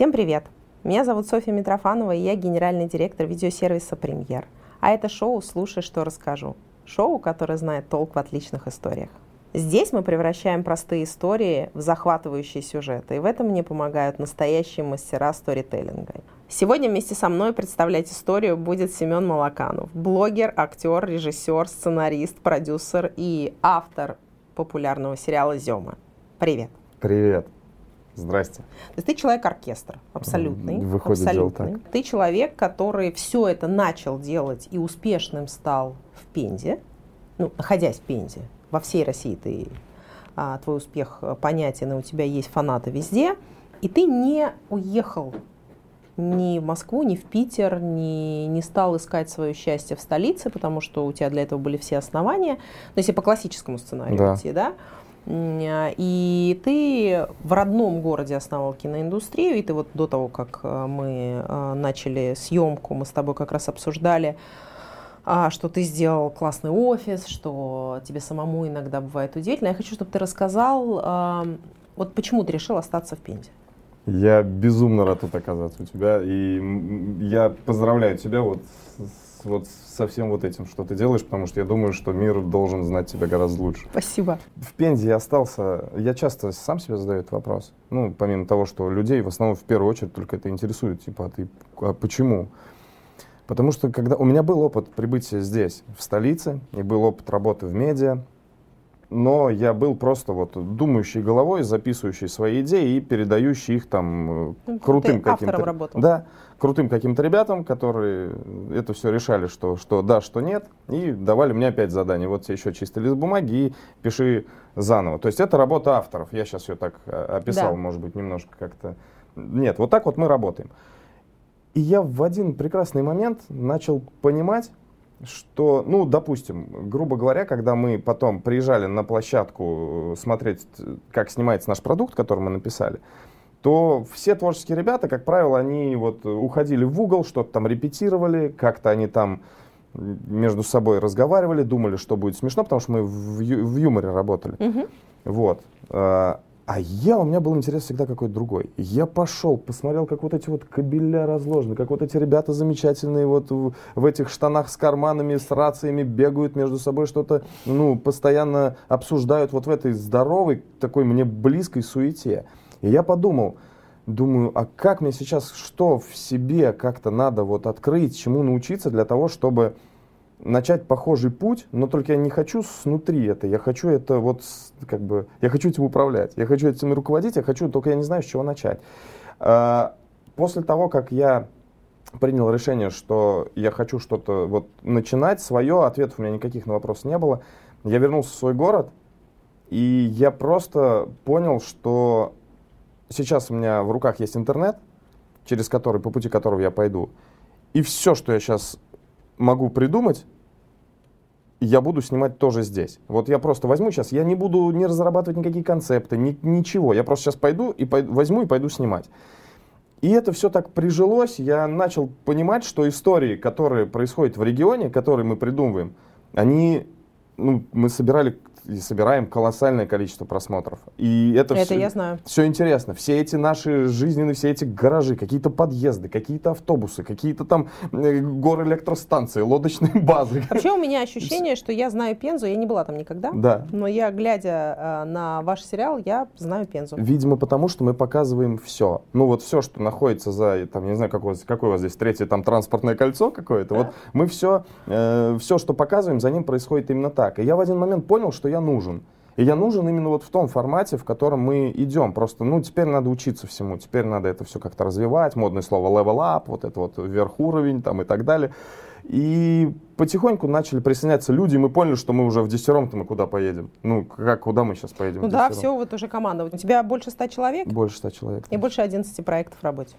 Всем привет! Меня зовут Софья Митрофанова, и я генеральный директор видеосервиса «Премьер». А это шоу «Слушай, что расскажу». Шоу, которое знает толк в отличных историях. Здесь мы превращаем простые истории в захватывающие сюжеты, и в этом мне помогают настоящие мастера сторителлинга. Сегодня вместе со мной представлять историю будет Семен Малаканов, блогер, актер, режиссер, сценарист, продюсер и автор популярного сериала «Зема». Привет. Привет. Здрасте. То есть ты человек-оркестр, абсолютный. Выходит, абсолютный. так. Ты человек, который все это начал делать и успешным стал в Пензе, ну, находясь в Пензе. Во всей России ты, а, твой успех понятен, и у тебя есть фанаты везде. И ты не уехал ни в Москву, ни в Питер, ни, не стал искать свое счастье в столице, потому что у тебя для этого были все основания. Но ну, если по классическому сценарию да. идти, да, и ты в родном городе основал киноиндустрию, и ты вот до того, как э, мы э, начали съемку, мы с тобой как раз обсуждали, а, что ты сделал классный офис, что тебе самому иногда бывает удивительно. Я хочу, чтобы ты рассказал, вот почему ты решил остаться в Пензе. Я безумно рад тут оказаться у тебя, и я поздравляю тебя вот вот со всем вот этим, что ты делаешь, потому что я думаю, что мир должен знать тебя гораздо лучше. Спасибо. В Пензе я остался, я часто сам себе задаю этот вопрос. Ну, помимо того, что людей в основном в первую очередь только это интересует, типа, а ты, а почему? Потому что когда у меня был опыт прибытия здесь, в столице, и был опыт работы в медиа, но я был просто вот думающий головой, записывающий свои идеи и передающий их там э, ну, крутым каким-то... Да, крутым каким-то ребятам, которые это все решали, что, что да, что нет, и давали мне опять задание. Вот тебе еще чистый лист бумаги и пиши заново. То есть это работа авторов. Я сейчас ее так э, описал, да. может быть, немножко как-то... Нет, вот так вот мы работаем. И я в один прекрасный момент начал понимать, что, ну, допустим, грубо говоря, когда мы потом приезжали на площадку э, смотреть, как снимается наш продукт, который мы написали, то все творческие ребята, как правило, они вот уходили в угол, что-то там репетировали, как-то они там между собой разговаривали, думали, что будет смешно, потому что мы в, ю- в юморе работали. Угу. Вот. А, я, у меня был интерес всегда какой-то другой. Я пошел, посмотрел, как вот эти вот кабеля разложены, как вот эти ребята замечательные вот в, в этих штанах с карманами, с рациями бегают между собой, что-то, ну, постоянно обсуждают вот в этой здоровой, такой мне близкой суете. И я подумал, думаю, а как мне сейчас, что в себе как-то надо вот открыть, чему научиться для того, чтобы начать похожий путь, но только я не хочу снутри это, я хочу это вот как бы, я хочу этим управлять, я хочу этим руководить, я хочу, только я не знаю, с чего начать. А, после того, как я принял решение, что я хочу что-то вот начинать свое, ответов у меня никаких на вопрос не было, я вернулся в свой город, и я просто понял, что сейчас у меня в руках есть интернет, через который, по пути которого я пойду, и все, что я сейчас могу придумать, я буду снимать тоже здесь. Вот я просто возьму сейчас, я не буду не разрабатывать никакие концепты, ни, ничего. Я просто сейчас пойду и пойду, возьму и пойду снимать. И это все так прижилось, я начал понимать, что истории, которые происходят в регионе, которые мы придумываем, они, ну, мы собирали и собираем колоссальное количество просмотров. И это, это все, я знаю. все интересно. Все эти наши жизненные, все эти гаражи, какие-то подъезды, какие-то автобусы, какие-то там э, горы электростанции, лодочные базы. Вообще у меня ощущение, что я знаю Пензу, я не была там никогда, да. но я, глядя э, на ваш сериал, я знаю Пензу. Видимо, потому что мы показываем все. Ну вот все, что находится за, там, не знаю, какое, какое у вас здесь третье там транспортное кольцо какое-то, да. вот мы все, э, все, что показываем, за ним происходит именно так. И я в один момент понял, что я нужен. И я нужен именно вот в том формате, в котором мы идем. Просто, ну, теперь надо учиться всему, теперь надо это все как-то развивать, модное слово level up, вот это вот вверх уровень там и так далее. И потихоньку начали присоединяться люди, и мы поняли, что мы уже в десятером-то мы куда поедем. Ну, как, куда мы сейчас поедем? Ну да, все, вот уже команда. У тебя больше ста человек? Больше ста человек. И больше 11 проектов в работе?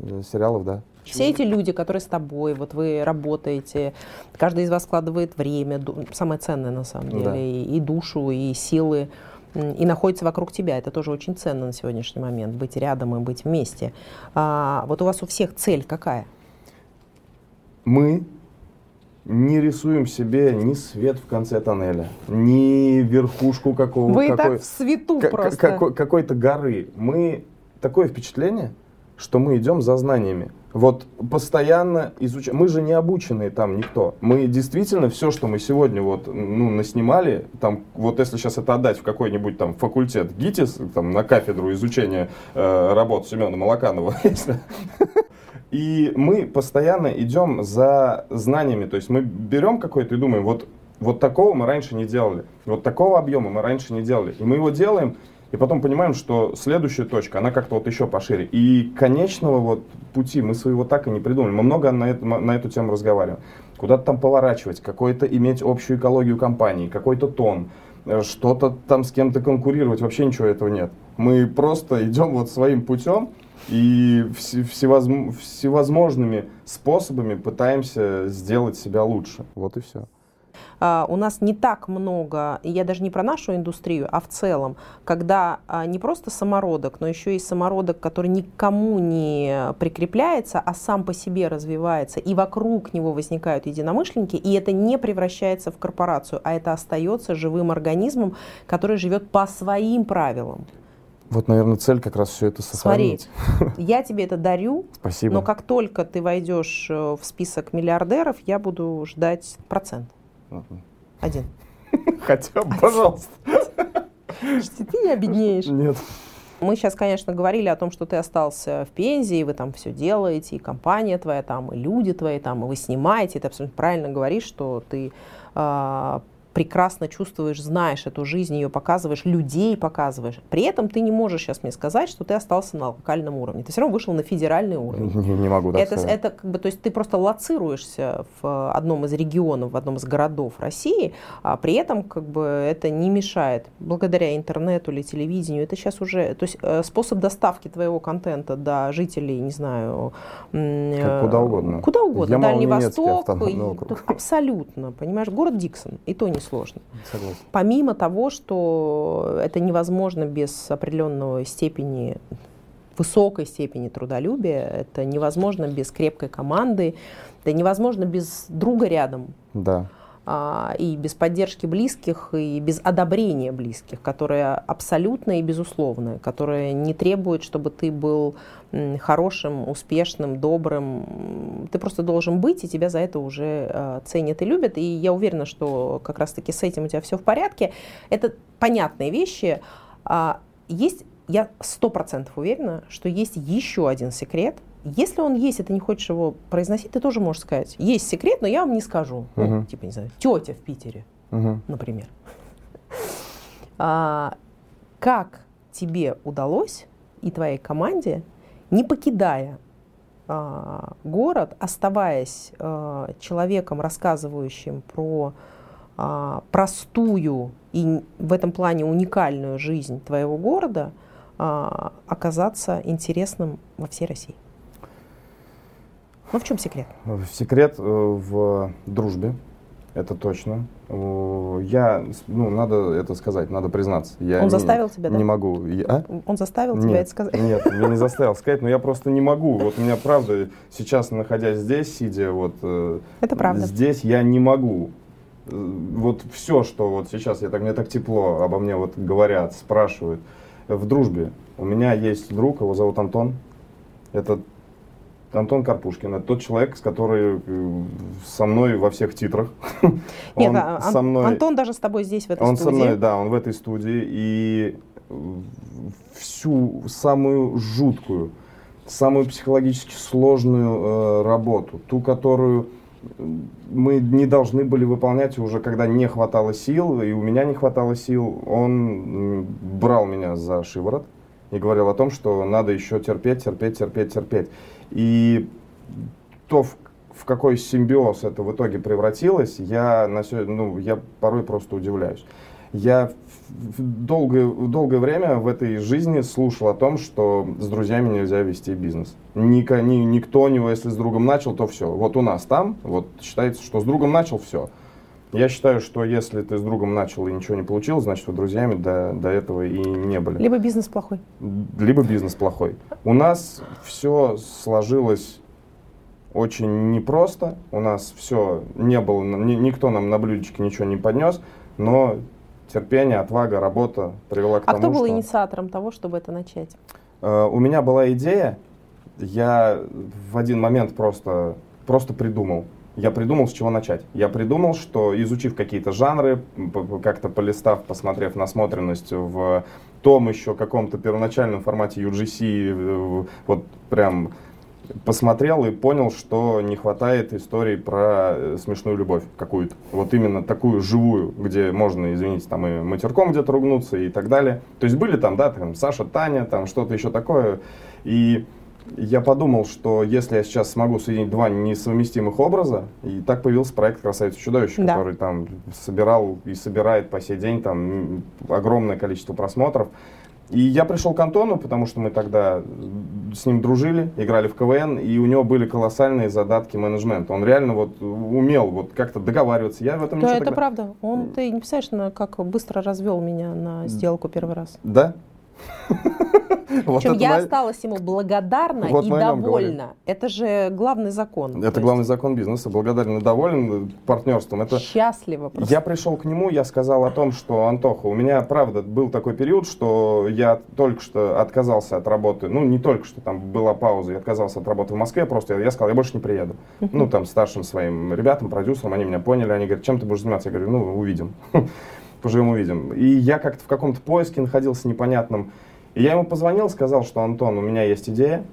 Э, сериалов, да. Все эти люди, которые с тобой, вот вы работаете, каждый из вас вкладывает время, самое ценное на самом деле, да. и, и душу, и силы, и находится вокруг тебя. Это тоже очень ценно на сегодняшний момент, быть рядом и быть вместе. А, вот у вас у всех цель какая? Мы не рисуем себе ни свет в конце тоннеля, ни верхушку какого Вы какой, так в свету просто. Какой, какой-то горы. Мы такое впечатление, что мы идем за знаниями. Вот постоянно изучаем. Мы же не обученные там никто. Мы действительно все, что мы сегодня вот, ну, наснимали, там, вот если сейчас это отдать в какой-нибудь там факультет ГИТИС, там, на кафедру изучения э, работ Семена Малаканова, и мы постоянно идем за знаниями. То есть мы берем какой-то и думаем, вот, вот такого мы раньше не делали, вот такого объема мы раньше не делали. И мы его делаем, и потом понимаем, что следующая точка, она как-то вот еще пошире. И конечного вот пути мы своего так и не придумали. Мы много на, это, на эту тему разговариваем. Куда-то там поворачивать, какой-то иметь общую экологию компании, какой-то тон, э, что-то там с кем-то конкурировать. Вообще ничего этого нет. Мы просто идем вот своим путем и всевозм, всевозможными способами пытаемся сделать себя лучше. Вот и все. А, у нас не так много, я даже не про нашу индустрию, а в целом, когда а, не просто самородок, но еще и самородок, который никому не прикрепляется, а сам по себе развивается, и вокруг него возникают единомышленники, и это не превращается в корпорацию, а это остается живым организмом, который живет по своим правилам. Вот, наверное, цель как раз все это сохранить. Смотри, я тебе это дарю, Спасибо. но как только ты войдешь э, в список миллиардеров, я буду ждать процент. Один. Хотя бы, пожалуйста. Ты не обеднеешь. Нет. Мы сейчас, конечно, говорили о том, что ты остался в Пензе, и вы там все делаете, и компания твоя там, и люди твои там, и вы снимаете. Ты абсолютно правильно говоришь, что ты э, прекрасно чувствуешь, знаешь эту жизнь, ее показываешь, людей показываешь. При этом ты не можешь сейчас мне сказать, что ты остался на локальном уровне. Ты все равно вышел на федеральный уровень. Не, не могу так это, сказать. Это как бы, то есть ты просто лоцируешься в одном из регионов, в одном из городов России, а при этом как бы это не мешает. Благодаря интернету или телевидению, это сейчас уже, то есть э, способ доставки твоего контента до жителей, не знаю, как куда угодно. Куда угодно. Дальний Восток. И, абсолютно, понимаешь, город Диксон, и то не сложно. Согласен. Помимо того, что это невозможно без определенной степени высокой степени трудолюбия, это невозможно без крепкой команды, это невозможно без друга рядом. Да. А, и без поддержки близких, и без одобрения близких, которое абсолютно и безусловное, которое не требует, чтобы ты был хорошим, успешным, добрым. Ты просто должен быть, и тебя за это уже а, ценят и любят. И я уверена, что как раз-таки с этим у тебя все в порядке. Это понятные вещи. А, есть, я сто процентов уверена, что есть еще один секрет – если он есть, и ты не хочешь его произносить, ты тоже можешь сказать, есть секрет, но я вам не скажу. Uh-huh. Ну, типа, не знаю, тетя в Питере, uh-huh. например. А, как тебе удалось и твоей команде, не покидая а, город, оставаясь а, человеком, рассказывающим про а, простую и в этом плане уникальную жизнь твоего города, а, оказаться интересным во всей России? Ну в чем секрет? Секрет э, в дружбе, это точно. Я, ну, надо это сказать, надо признаться. Я Он не, заставил тебя, да? Не могу. Я, а? Он заставил нет, тебя это сказать? Нет, меня не заставил сказать, но я просто не могу. Вот у меня, правда, сейчас, находясь здесь, сидя вот э, это правда. здесь, я не могу. Э, вот все, что вот сейчас, я так, мне так тепло обо мне вот говорят, спрашивают. В дружбе. У меня есть друг, его зовут Антон. Это Антон Карпушкин. Это тот человек, с который э, со мной во всех титрах. Нет, он а, со мной, Антон даже с тобой здесь, в этой он студии. Он со мной, да, он в этой студии. И всю самую жуткую, самую психологически сложную э, работу, ту, которую мы не должны были выполнять уже, когда не хватало сил, и у меня не хватало сил, он брал меня за шиворот и говорил о том, что надо еще терпеть, терпеть, терпеть, терпеть. И то, в, в какой симбиоз это в итоге превратилось, я, на, ну, я порой просто удивляюсь. Я долгое, долгое время в этой жизни слушал о том, что с друзьями нельзя вести бизнес. Ник, ни, никто не, если с другом начал, то все. Вот у нас там, вот считается, что с другом начал, все. Я считаю, что если ты с другом начал и ничего не получил, значит, вы друзьями до, до этого и не были. Либо бизнес плохой. Либо бизнес плохой. У нас все сложилось очень непросто. У нас все не было, ни, никто нам на блюдечке ничего не поднес, но терпение, отвага, работа привела к а тому, что... А кто был инициатором того, чтобы это начать? Uh, у меня была идея, я в один момент просто, просто придумал. Я придумал, с чего начать. Я придумал, что изучив какие-то жанры, как-то полистав, посмотрев насмотренность в том еще каком-то первоначальном формате UGC, вот прям посмотрел и понял, что не хватает истории про э, смешную любовь какую-то. Вот именно такую живую, где можно, извините, там и матерком где-то ругнуться и так далее. То есть были там, да, там Саша, Таня, там что-то еще такое. И я подумал, что если я сейчас смогу соединить два несовместимых образа, и так появился проект «Красавица чудовище», да. который там собирал и собирает по сей день там огромное количество просмотров. И я пришел к Антону, потому что мы тогда с ним дружили, играли в КВН, и у него были колоссальные задатки менеджмента. Он реально вот умел вот как-то договариваться. Я в этом да, это тогда... правда. Он, ты не представляешь, как быстро развел меня на сделку первый раз. Да? Причем я осталась ему благодарна и довольна. Это же главный закон. Это главный закон бизнеса. Благодарен и доволен партнерством. Это... Счастливо просто. Я пришел к нему, я сказал о том, что, Антоха, у меня, правда, был такой период, что я только что отказался от работы. Ну, не только что, там была пауза, я отказался от работы в Москве, просто я, сказал, я больше не приеду. Ну, там, старшим своим ребятам, продюсерам, они меня поняли, они говорят, чем ты будешь заниматься? Я говорю, ну, увидим. Поживем, увидим. И я как-то в каком-то поиске находился непонятном. Я ему позвонил, сказал, что Антон, у меня есть идея,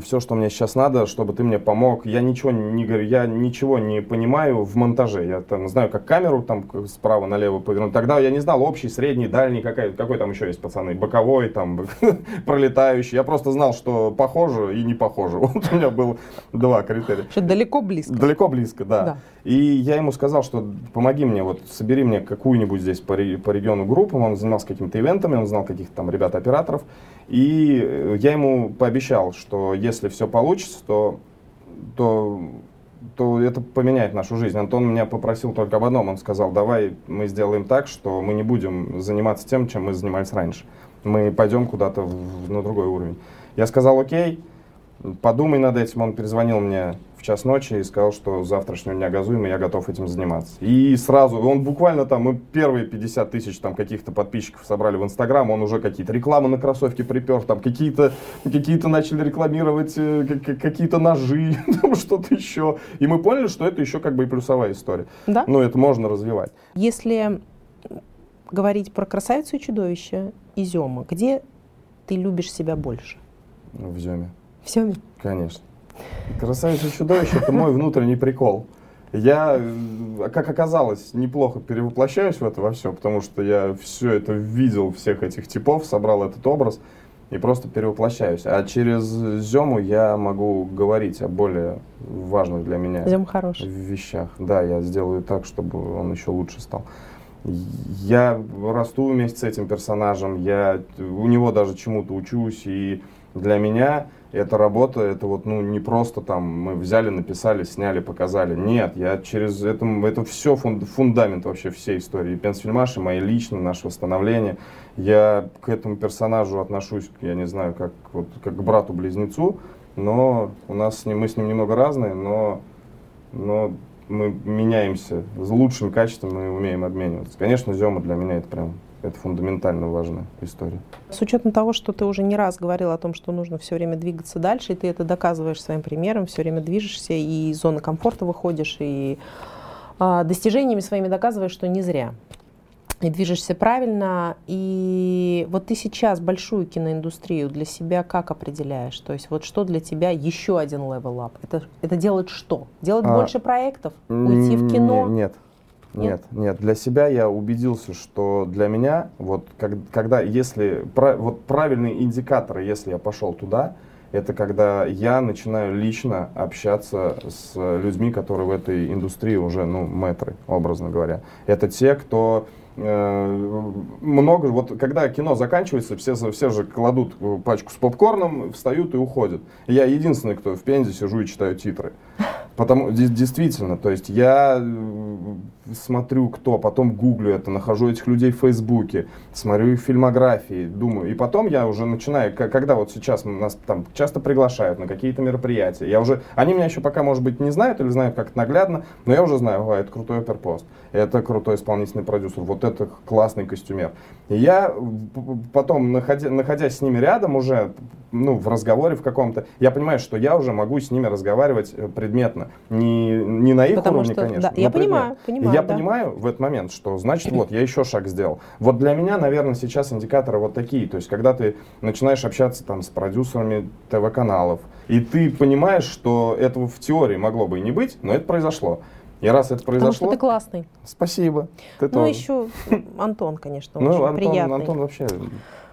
все, что мне сейчас надо, чтобы ты мне помог. Я ничего не говорю, я ничего не понимаю в монтаже. Я там знаю, как камеру там справа налево повернуть. Тогда я не знал общий, средний, дальний, какой, какой там еще есть пацаны, боковой, там пролетающий. Я просто знал, что похоже и не похоже. Вот у меня было два критерия. Что далеко близко. Далеко близко, да. да. И я ему сказал, что помоги мне, вот собери мне какую-нибудь здесь по, по региону группу. Он занимался какими-то ивентами, он знал каких-то там ребят-операторов. И э, я ему пообещал, что если все получится, то, то, то это поменяет нашу жизнь. Антон меня попросил только об одном. Он сказал, давай мы сделаем так, что мы не будем заниматься тем, чем мы занимались раньше. Мы пойдем куда-то на другой уровень. Я сказал, окей, подумай над этим. Он перезвонил мне в час ночи и сказал, что с завтрашнего дня газуем, и я готов этим заниматься. И сразу, он буквально там, мы первые 50 тысяч там каких-то подписчиков собрали в Инстаграм, он уже какие-то рекламы на кроссовки припер, там какие-то какие начали рекламировать, э, какие-то ножи, там что-то еще. И мы поняли, что это еще как бы и плюсовая история. Да? Ну, это можно развивать. Если говорить про красавицу и чудовище Изема, где ты любишь себя больше? В Земе. В Земе? Конечно. Красавица чудовище это мой внутренний прикол. Я, как оказалось, неплохо перевоплощаюсь в это во все, потому что я все это видел, всех этих типов, собрал этот образ и просто перевоплощаюсь. А через Зему я могу говорить о более важных для меня Зем вещах. Да, я сделаю так, чтобы он еще лучше стал. Я расту вместе с этим персонажем, я у него даже чему-то учусь, и для меня эта работа, это вот, ну, не просто там мы взяли, написали, сняли, показали. Нет, я через это, это все фундамент вообще всей истории. Пенсфильмаш и мои личные, наше восстановление. Я к этому персонажу отношусь, я не знаю, как, вот, как к брату-близнецу, но у нас с ним, мы с ним немного разные, но, но мы меняемся. С лучшими качествами мы умеем обмениваться. Конечно, Зема для меня это прям это фундаментально важная история. С учетом того, что ты уже не раз говорил о том, что нужно все время двигаться дальше, и ты это доказываешь своим примером, все время движешься, и из зоны комфорта выходишь, и а, достижениями своими доказываешь, что не зря. И движешься правильно. И вот ты сейчас большую киноиндустрию для себя как определяешь? То есть вот что для тебя еще один up? Это, это делать что? Делать а, больше проектов? Уйти в кино? Нет. Нет, нет, Для себя я убедился, что для меня, вот как, когда, если, вот правильные индикаторы, если я пошел туда, это когда я начинаю лично общаться с людьми, которые в этой индустрии уже, ну, метры, образно говоря. Это те, кто э, много, вот когда кино заканчивается, все, все же кладут пачку с попкорном, встают и уходят. Я единственный, кто в Пензе сижу и читаю титры. Потому, действительно, то есть я смотрю, кто, потом гуглю это, нахожу этих людей в Фейсбуке, смотрю их фильмографии, думаю. И потом я уже начинаю, когда вот сейчас нас там часто приглашают на какие-то мероприятия, я уже, они меня еще пока, может быть, не знают или знают как наглядно, но я уже знаю, о, это крутой оперпост, это крутой исполнительный продюсер, вот это классный костюмер. И я потом, находя, находясь с ними рядом уже, ну, в разговоре в каком-то, я понимаю, что я уже могу с ними разговаривать э, предметно. Не, не на их Потому уровне, что, конечно. Да, я понимаю, понимаю. Я да. понимаю в этот момент, что значит, вот, я еще шаг сделал. Вот для меня, наверное, сейчас индикаторы вот такие. То есть, когда ты начинаешь общаться там с продюсерами ТВ-каналов, и ты понимаешь, что этого в теории могло бы и не быть, но это произошло. И раз это произошло... Потому что ты классный. Спасибо. Ты ну, тоже. еще Антон, конечно, ну, очень Антон, приятный. Антон вообще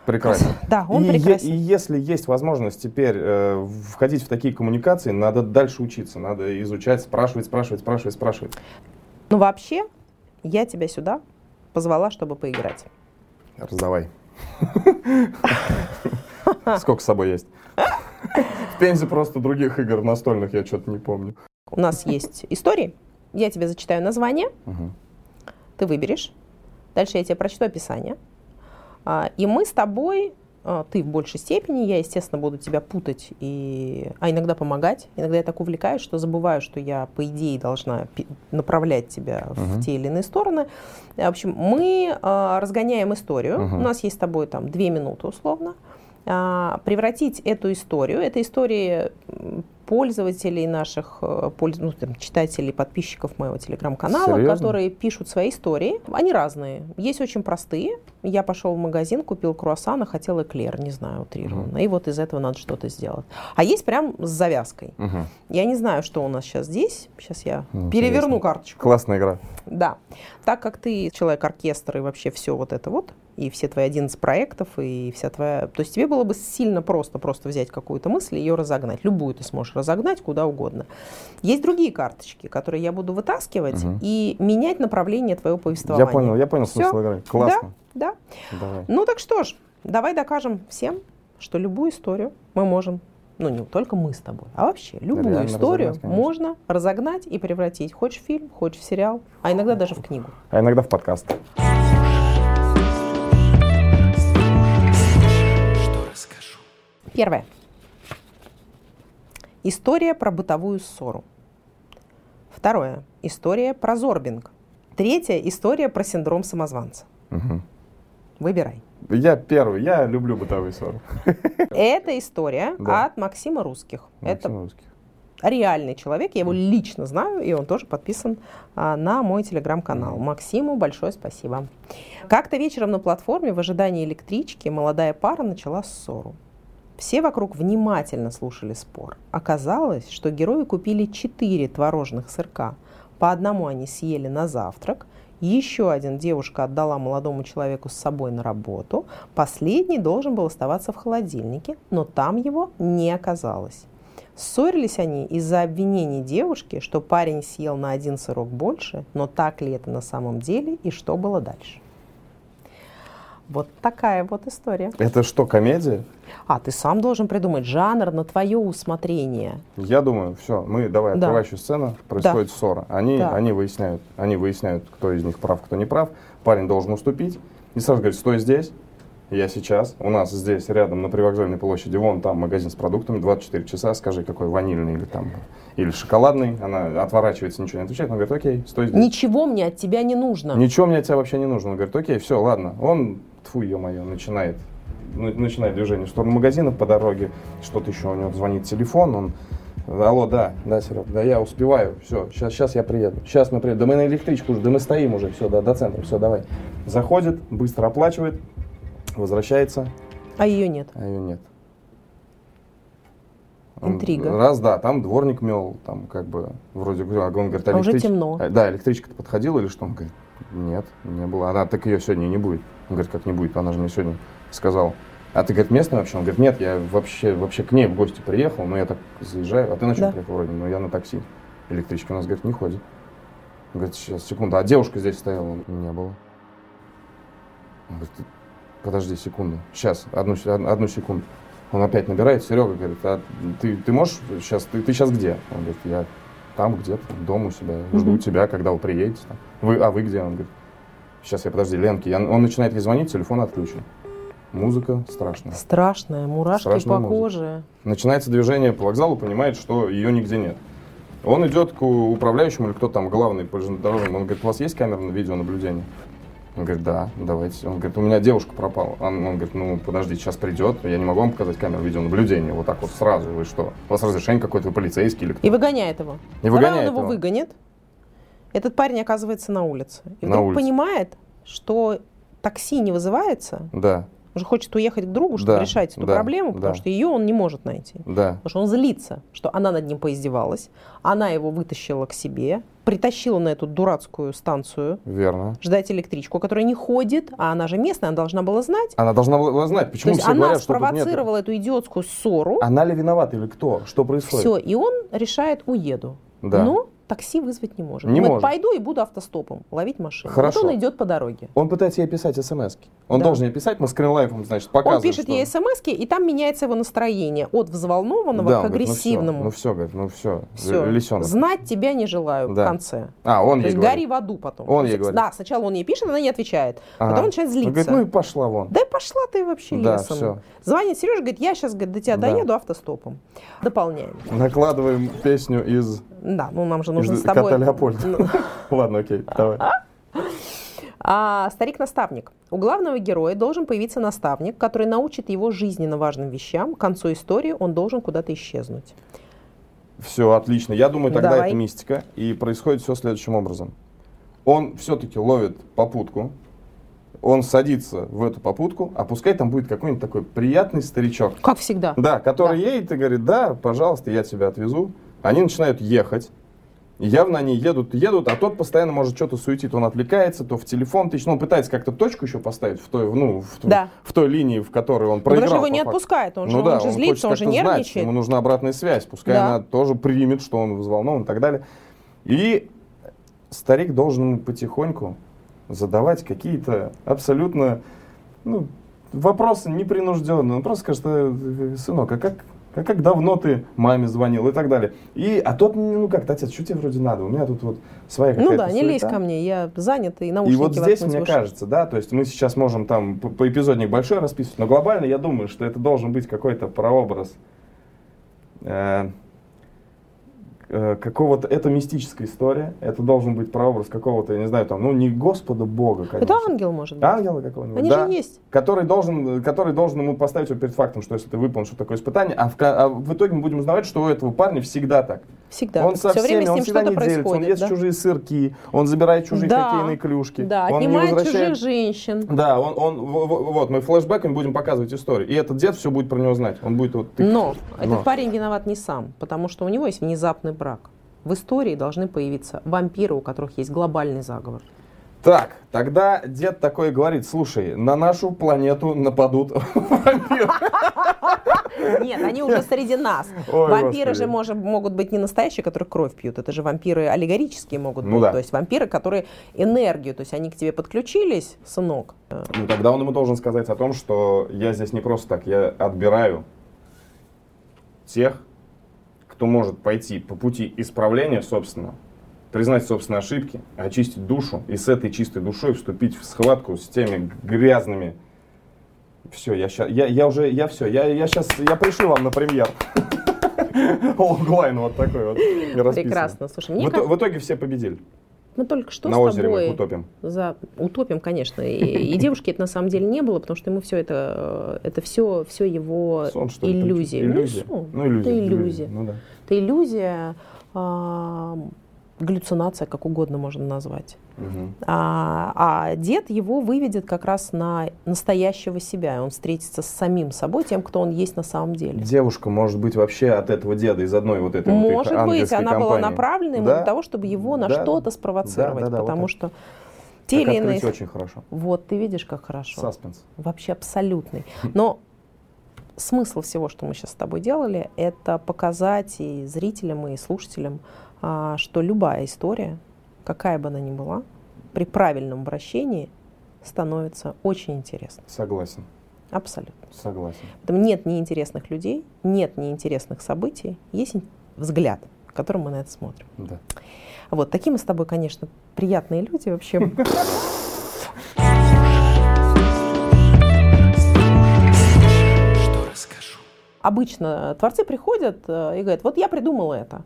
прекрасен. Да, он и, прекрасен. И если есть возможность теперь э, входить в такие коммуникации, надо дальше учиться, надо изучать, спрашивать, спрашивать, спрашивать, спрашивать. Ну, вообще, я тебя сюда позвала, чтобы поиграть. Раздавай. Сколько с собой есть? В Пензе просто других игр настольных я что-то не помню. У нас есть истории, я тебе зачитаю название, ты выберешь. Дальше я тебе прочту описание. А, и мы с тобой, а, ты в большей степени, я, естественно, буду тебя путать, и, а иногда помогать. Иногда я так увлекаюсь, что забываю, что я, по идее, должна направлять тебя угу. в те или иные стороны. В общем, мы а, разгоняем историю. Угу. У нас есть с тобой там две минуты условно. Превратить эту историю, эта история пользователей наших, э, ну, там, читателей, подписчиков моего телеграм-канала, Серьезно? которые пишут свои истории. Они разные. Есть очень простые. Я пошел в магазин, купил круассан, хотел эклер, не знаю, утрированно. Угу. И вот из этого надо что-то сделать. А есть прям с завязкой. Угу. Я не знаю, что у нас сейчас здесь. Сейчас я Интересно. переверну карточку. Классная игра. Да. Так как ты человек-оркестр и вообще все вот это вот, и все твои 11 проектов, и вся твоя... То есть тебе было бы сильно просто просто взять какую-то мысль и ее разогнать. Любую ты сможешь разогнать куда угодно. Есть другие карточки, которые я буду вытаскивать угу. и менять направление твоего повествования. Я понял, я понял смысл игры. Классно. Да, да. Давай. Ну так что ж, давай докажем всем, что любую историю мы можем ну не только мы с тобой, а вообще любую Реально историю разогнать, можно разогнать и превратить хоть в фильм, хоть в сериал, а иногда даже в книгу. А иногда в подкаст. Первое. История про бытовую ссору. Второе. История про зорбинг. Третья. История про синдром самозванца. Угу. Выбирай. Я первый. Я люблю бытовые ссоры. Это история да. от Максима Русских. Максим Это Русских. реальный человек. Я его лично знаю, и он тоже подписан а, на мой телеграм-канал. Максиму большое спасибо. Как-то вечером на платформе в ожидании электрички молодая пара начала ссору. Все вокруг внимательно слушали спор. Оказалось, что герои купили четыре творожных сырка. По одному они съели на завтрак, еще один девушка отдала молодому человеку с собой на работу. Последний должен был оставаться в холодильнике, но там его не оказалось. Ссорились они из-за обвинений девушки, что парень съел на один сырок больше, но так ли это на самом деле и что было дальше. Вот такая вот история. Это что, комедия? А, ты сам должен придумать жанр на твое усмотрение. Я думаю, все, мы давай да. открывающую сцену, происходит да. ссора. Они, да. они, выясняют, они выясняют, кто из них прав, кто не прав. Парень должен уступить и сразу говорит, стой здесь, я сейчас, у нас здесь рядом на привокзальной площади, вон там магазин с продуктами, 24 часа, скажи, какой ванильный или там, или шоколадный. Она отворачивается, ничего не отвечает, он говорит, окей, стой здесь. Ничего мне от тебя не нужно. Ничего мне от тебя вообще не нужно. Он говорит, окей, все, ладно. Он, тфу, ё-моё, начинает, ну, начинает движение в сторону магазина по дороге, что-то еще, у него звонит телефон, он Алло, да, да, Серег, да, я успеваю, все, сейчас, сейчас я приеду, сейчас мы приедем, да мы на электричку уже, да мы стоим уже, все, да, до центра, все, давай. Заходит, быстро оплачивает, возвращается. А ее нет? А ее нет. Интрига. Раз, да, там дворник мел, там как бы вроде бы, он говорит, а, а уже темно. А, да, электричка подходила или что? Он говорит, нет, не было. Она так ее сегодня не будет. Он говорит, как не будет, она же мне сегодня сказала. А ты, говорит, местный вообще? Он говорит, нет, я вообще, вообще к ней в гости приехал, но я так заезжаю. А ты на чем да. приехал вроде? Ну, я на такси. Электричка у нас, говорит, не ходит. Он говорит, сейчас, секунду, а девушка здесь стояла? Не было. Он говорит, подожди секунду, сейчас, одну, одну секунду. Он опять набирает, Серега говорит, а ты, ты можешь сейчас, ты, ты сейчас где? Он говорит, я там где-то, дома у себя, жду Мгм. тебя, когда вы приедете. Вы, а вы где? Он говорит, сейчас я, подожди, Ленки. Я- он начинает ей звонить, телефон отключен. Музыка страшная. Страшное, мурашки Страшная по музыка. коже. Начинается движение по вокзалу, понимает, что ее нигде нет. Он идет к управляющему или кто там главный по железнодорожным. Он говорит, у вас есть камера на видеонаблюдение? Он говорит, да, давайте. Он говорит, у меня девушка пропала. Он, он говорит, ну подожди, сейчас придет, я не могу вам показать камеру видеонаблюдения. Вот так вот сразу. Вы что? У вас разрешение какое-то, вы полицейский или кто? И выгоняет его. И выгоняет он его его. выгонит, этот парень оказывается на улице. И На вдруг улице. понимает, что такси не вызывается, Да, он же хочет уехать к другу, чтобы Да, решать эту да, проблему, потому да. что ее он не может найти. да. Потому что он злится, что она над ним поиздевалась, она его вытащила к себе, притащила на эту дурацкую станцию Верно. ждать электричку, которая не ходит, а она же местная, она должна была знать. Она должна была знать, То почему есть все она говорят, что тут нет. спровоцировала эту идиотскую ссору, Она ли виновата или кто? Что происходит? все, и он решает, уеду. Да. Но такси вызвать не может. Не Он говорит, может. пойду и буду автостопом ловить машину. Хорошо. Вот он идет по дороге. Он пытается ей писать смс -ки. Он Да. должен ей писать, мы скринлайфом, значит, показываем. он пишет что- ей смс и там меняется его настроение от взволнованного Да, к он говорит, агрессивному. Ну все, говорит, ну все, Всё. лисенок. Знать тебя не желаю Да. в конце. А, он То ей есть говорит. гори в аду потом. Он ей говорит. Да, сначала он ей пишет, она не отвечает. Ага. Потом он начинает Он злиться. говорит, ну и пошла вон. Да и пошла ты вообще Да, лесом. всё. Звонит Сережа, говорит, я сейчас говорит, до тебя Да. доеду автостопом. Дополняем. Накладываем песню из, Да, ну нам же нужно с тобой... Кота Леопольда. Ну, Ладно, окей, давай. А, старик-наставник. У главного героя должен появиться наставник, который научит его жизненно важным вещам. К концу истории он должен куда-то исчезнуть. Все, отлично. Я думаю, тогда Давай. это мистика. И происходит все следующим образом. Он все-таки ловит попутку. Он садится в эту попутку, а пускай там будет какой-нибудь такой приятный старичок. Как всегда. Да, который едет и говорит, да, пожалуйста, я тебя отвезу. Они начинают ехать. И явно они едут, едут, а тот постоянно может что-то суетит, он отвлекается, то в телефон тычет, ну, он пытается как-то точку еще поставить в той, ну, в, Да. в той линии, в которой он проиграл. Потому что его по не факту. отпускает, он же, ну он да, же он злится, хочет он же как-то знать, нервничает. ему нужна обратная связь, пускай Да. она тоже примет, что он взволнован и так далее. И старик должен ему потихоньку задавать какие-то абсолютно ну, вопросы непринужденные. Он просто скажет, «Э, сынок, а как, а как давно ты маме звонил и так далее. И, а тот, ну как, отец, что тебе вроде надо? У меня тут вот своя какая-то Ну да, не лезь суета». ко мне, я занят, и И наушники вот здесь, мне уши. кажется, да, то есть мы сейчас можем там по- поэпизодник большой расписывать, но глобально я думаю, что это должен быть какой-то прообраз э, какого-то, это мистическая история, это должен быть прообраз какого-то, я не знаю, там, ну не Господа Бога, Это конечно. ангел, может быть. Ангела какого-нибудь, Они да, же есть. который должен, который должен ему поставить его перед фактом, что если ты выполнишь такое испытание, а в, а в итоге мы будем узнавать, что у этого парня всегда так. Всегда. он со Все время всеми, с он ним что-то не делится, он происходит. ест да? чужие сырки, он забирает чужие Да. хоккейные клюшки, Да, он не отнимает возвращает чужих женщин. да, он, он, вот, мы флешбеками будем показывать историю. И этот дед все будет про него знать. Он будет вот... тык- Но Но. этот парень виноват не сам, потому что у него есть внезапный брак. В истории должны появиться вампиры, у которых есть глобальный заговор. Так, тогда дед такой говорит, слушай, на нашу планету нападут вампиры. Нет, они уже среди нас. Ой, Вампиры Господи. же может- могут быть не настоящие, которые кровь пьют. Это же вампиры аллегорические могут Ну быть. да. То есть вампиры, которые энергию, то есть они к тебе подключились, сынок. Ну, тогда он ему должен сказать о том, что я здесь не просто так, я отбираю тех, кто может пойти по пути исправления, собственно, признать собственные ошибки, очистить душу и с этой чистой душой вступить в схватку с теми грязными. Все, я сейчас, я, я уже, я все, я, я сейчас, я пришлю вам на премьер. Логлайн вот такой вот. Прекрасно. Слушай, В, мне в итоге все победили. мы только что на с озере тобой утопим. за утопим, конечно. И, и девушки это на самом деле не было, потому что ему все это, это все, все его Сон, что иллюзии. Ну, чё-то? Иллюзия. сон. Ну, иллюзия. Это иллюзия. Ну да. Это иллюзия, а, галлюцинация, как угодно можно назвать. Мгм. А, а дед его выведет как раз на настоящего себя. И он встретится с самим собой, тем, кто он есть на самом деле. Девушка может быть вообще от этого деда, из одной вот этой вот Может быть, ангельской она была компании. направлена ему Да. для того, чтобы его на Да. что-то спровоцировать. Да, да, да, вот потому так. что те или иные... очень хорошо. Вот, ты видишь, как хорошо. Саспенс. Вообще абсолютный. Но смысл всего, что мы сейчас с тобой делали, это показать и зрителям, и слушателям, что любая история, какая бы она ни была, при правильном обращении становится очень интересной. Согласен. Абсолютно. Согласен. Поэтому нет неинтересных людей, нет неинтересных событий, есть взгляд. которым мы на это смотрим. Да. Вот, такие мы с тобой, конечно, приятные люди вообще. Обычно творцы приходят э, и говорят, вот я придумал это.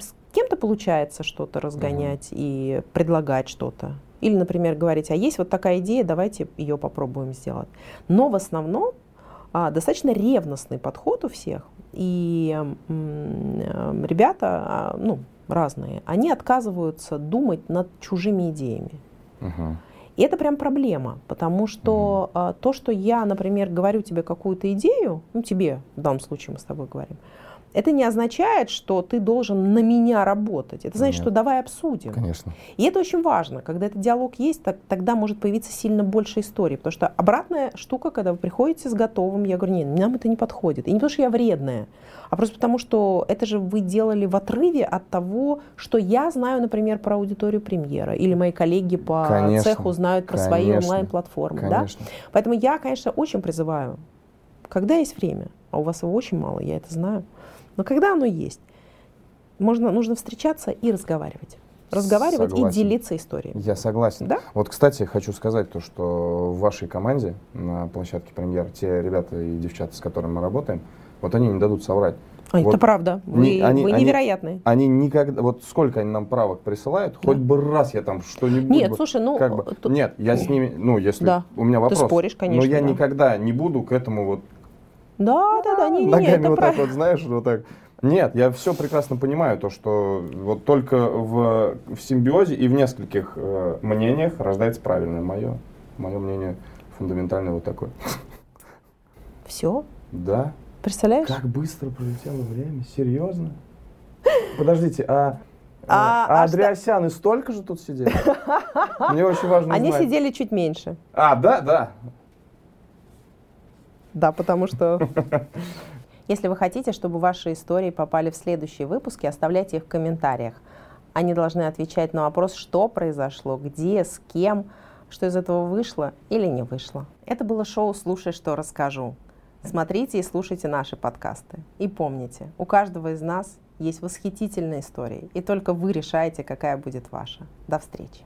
С кем-то получается что-то разгонять и предлагать что-то. Или, например, говорить, а есть вот такая идея, давайте ее попробуем сделать. Но в основном а, достаточно ревностный подход у всех. И м, ребята, а, ну, разные, они отказываются думать над чужими идеями. Мгм. И это прям проблема, потому что а, то, что я, например, говорю тебе какую-то идею, ну тебе в данном случае мы с тобой говорим, это не означает, что ты должен на меня работать. Это значит, Нет. что давай обсудим. Конечно. И это очень важно. Когда этот диалог есть, так- тогда может появиться сильно больше историй. Потому что обратная штука, когда вы приходите с готовым, я говорю, нет, нам это не подходит. И не потому, что я вредная, а просто потому, что это же вы делали в отрыве от того, что я знаю, например, про аудиторию премьера. Или мои коллеги по Конечно. цеху знают про свои Конечно. онлайн-платформы. Да? Поэтому я, конечно, очень призываю, когда есть время, а у вас его очень мало, я это знаю, но когда оно есть, можно, нужно встречаться и разговаривать. Разговаривать Согласен. и делиться историями. Я согласен. Да? Вот, кстати, хочу сказать то, что в вашей команде на площадке премьер те ребята и девчата, с которыми мы работаем, вот они не дадут соврать. А, Вот это правда. Вы, не- они- вы они- невероятные. Они никогда, вот сколько они нам правок присылают, хоть бы раз я там что-нибудь... Нет, бы- слушай, ну, как бы- тут- Нет, я с ними, ну, если Да. у меня Ты вопрос. споришь, конечно, Но я да. никогда не буду к этому вот Да, да, да, не, не, не, ногами это вот так правда. вот, знаешь, вот так. Нет, я все прекрасно понимаю, то, что вот только в, в симбиозе и в нескольких э, мнениях рождается правильное. Мое, мое мнение фундаментально вот такое. Все, Да? представляешь? Как быстро пролетело время, серьезно? Подождите, а, э, А- а а что- Андреасяны столько же тут сидели? Мне очень важно Они знать. сидели чуть меньше. А, да, да. Да, потому что... Если вы хотите, чтобы ваши истории попали в следующие выпуски, оставляйте их в комментариях. Они должны отвечать на вопрос, что произошло, где, с кем, что из этого вышло или не вышло. Это было шоу «Слушай, что расскажу». Смотрите и слушайте наши подкасты. И помните, у каждого из нас есть восхитительные истории, и только вы решаете, какая будет ваша. До встречи.